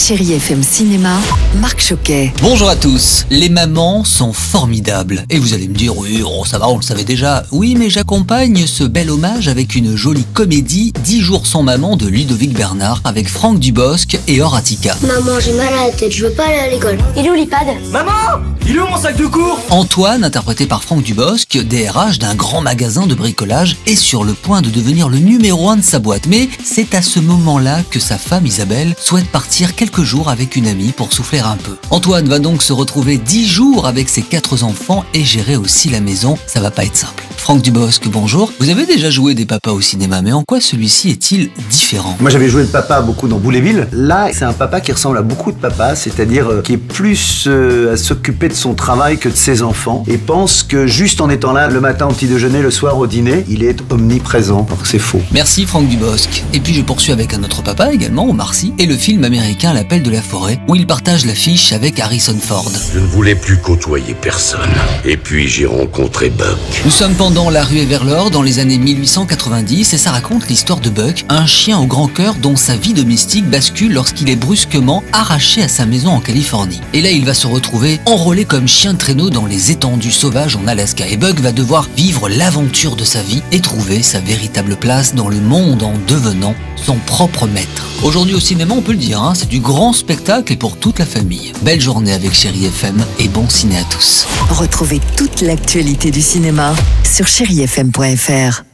Chéri FM Cinéma, Marc Choquet. Bonjour à tous. Les mamans sont formidables. Et vous allez me dire, oui, oh, ça va, on le savait déjà. Oui, mais j'accompagne ce bel hommage avec une jolie comédie 10 jours sans maman de Ludovic Bernard avec Franck Dubosc et Horatica. Maman, j'ai mal à la tête, je veux pas aller à l'école. Il est où l'iPad? Maman Il est où mon sac de cours? Antoine, interprété par Franck Dubosc, DRH d'un grand magasin de bricolage, est sur le point de devenir le numéro un de sa boîte. Mais c'est à ce moment-là que sa femme Isabelle souhaite partir quelques jours avec une amie pour souffler un peu. Antoine va donc se retrouver 10 jours avec ses quatre enfants et gérer aussi la maison. Ça va pas être simple. Franck Dubosc, bonjour. Vous avez déjà joué des papas au cinéma, mais en quoi celui-ci est-il différent? Moi j'avais joué le papa beaucoup dans Bouleville. Là, c'est un papa qui ressemble à beaucoup de papas, c'est-à-dire euh, qui est plus euh, à s'occuper de son travail que de ses enfants et pense que juste en étant là le matin au petit déjeuner, le soir au dîner, il est omniprésent. Alors que c'est faux. Merci Franck Dubosc. Et puis je poursuis avec un autre papa également, Omar Sy, et le film américain L'appel de la forêt, où il partage l'affiche avec Harrison Ford. Je ne voulais plus côtoyer personne. Et puis j'ai rencontré Buck. Nous sommes pendant la ruée vers l'or dans les années 1890 et ça raconte l'histoire de Buck, un chien au grand cœur dont sa vie domestique bascule lorsqu'il est brusquement arraché à sa maison en Californie. Et là, il va se retrouver enrôlé comme chien de traîneau dans les étendues sauvages en Alaska. Et Buck va devoir vivre l'aventure de sa vie et trouver sa véritable place dans le monde en devenant son propre maître. Aujourd'hui au cinéma, on peut le dire, hein, c'est du grand spectacle et pour toute la famille. Belle journée avec Chéri FM et bon ciné à tous. Retrouvez toute l'actualité du cinéma sur chérifm.fr.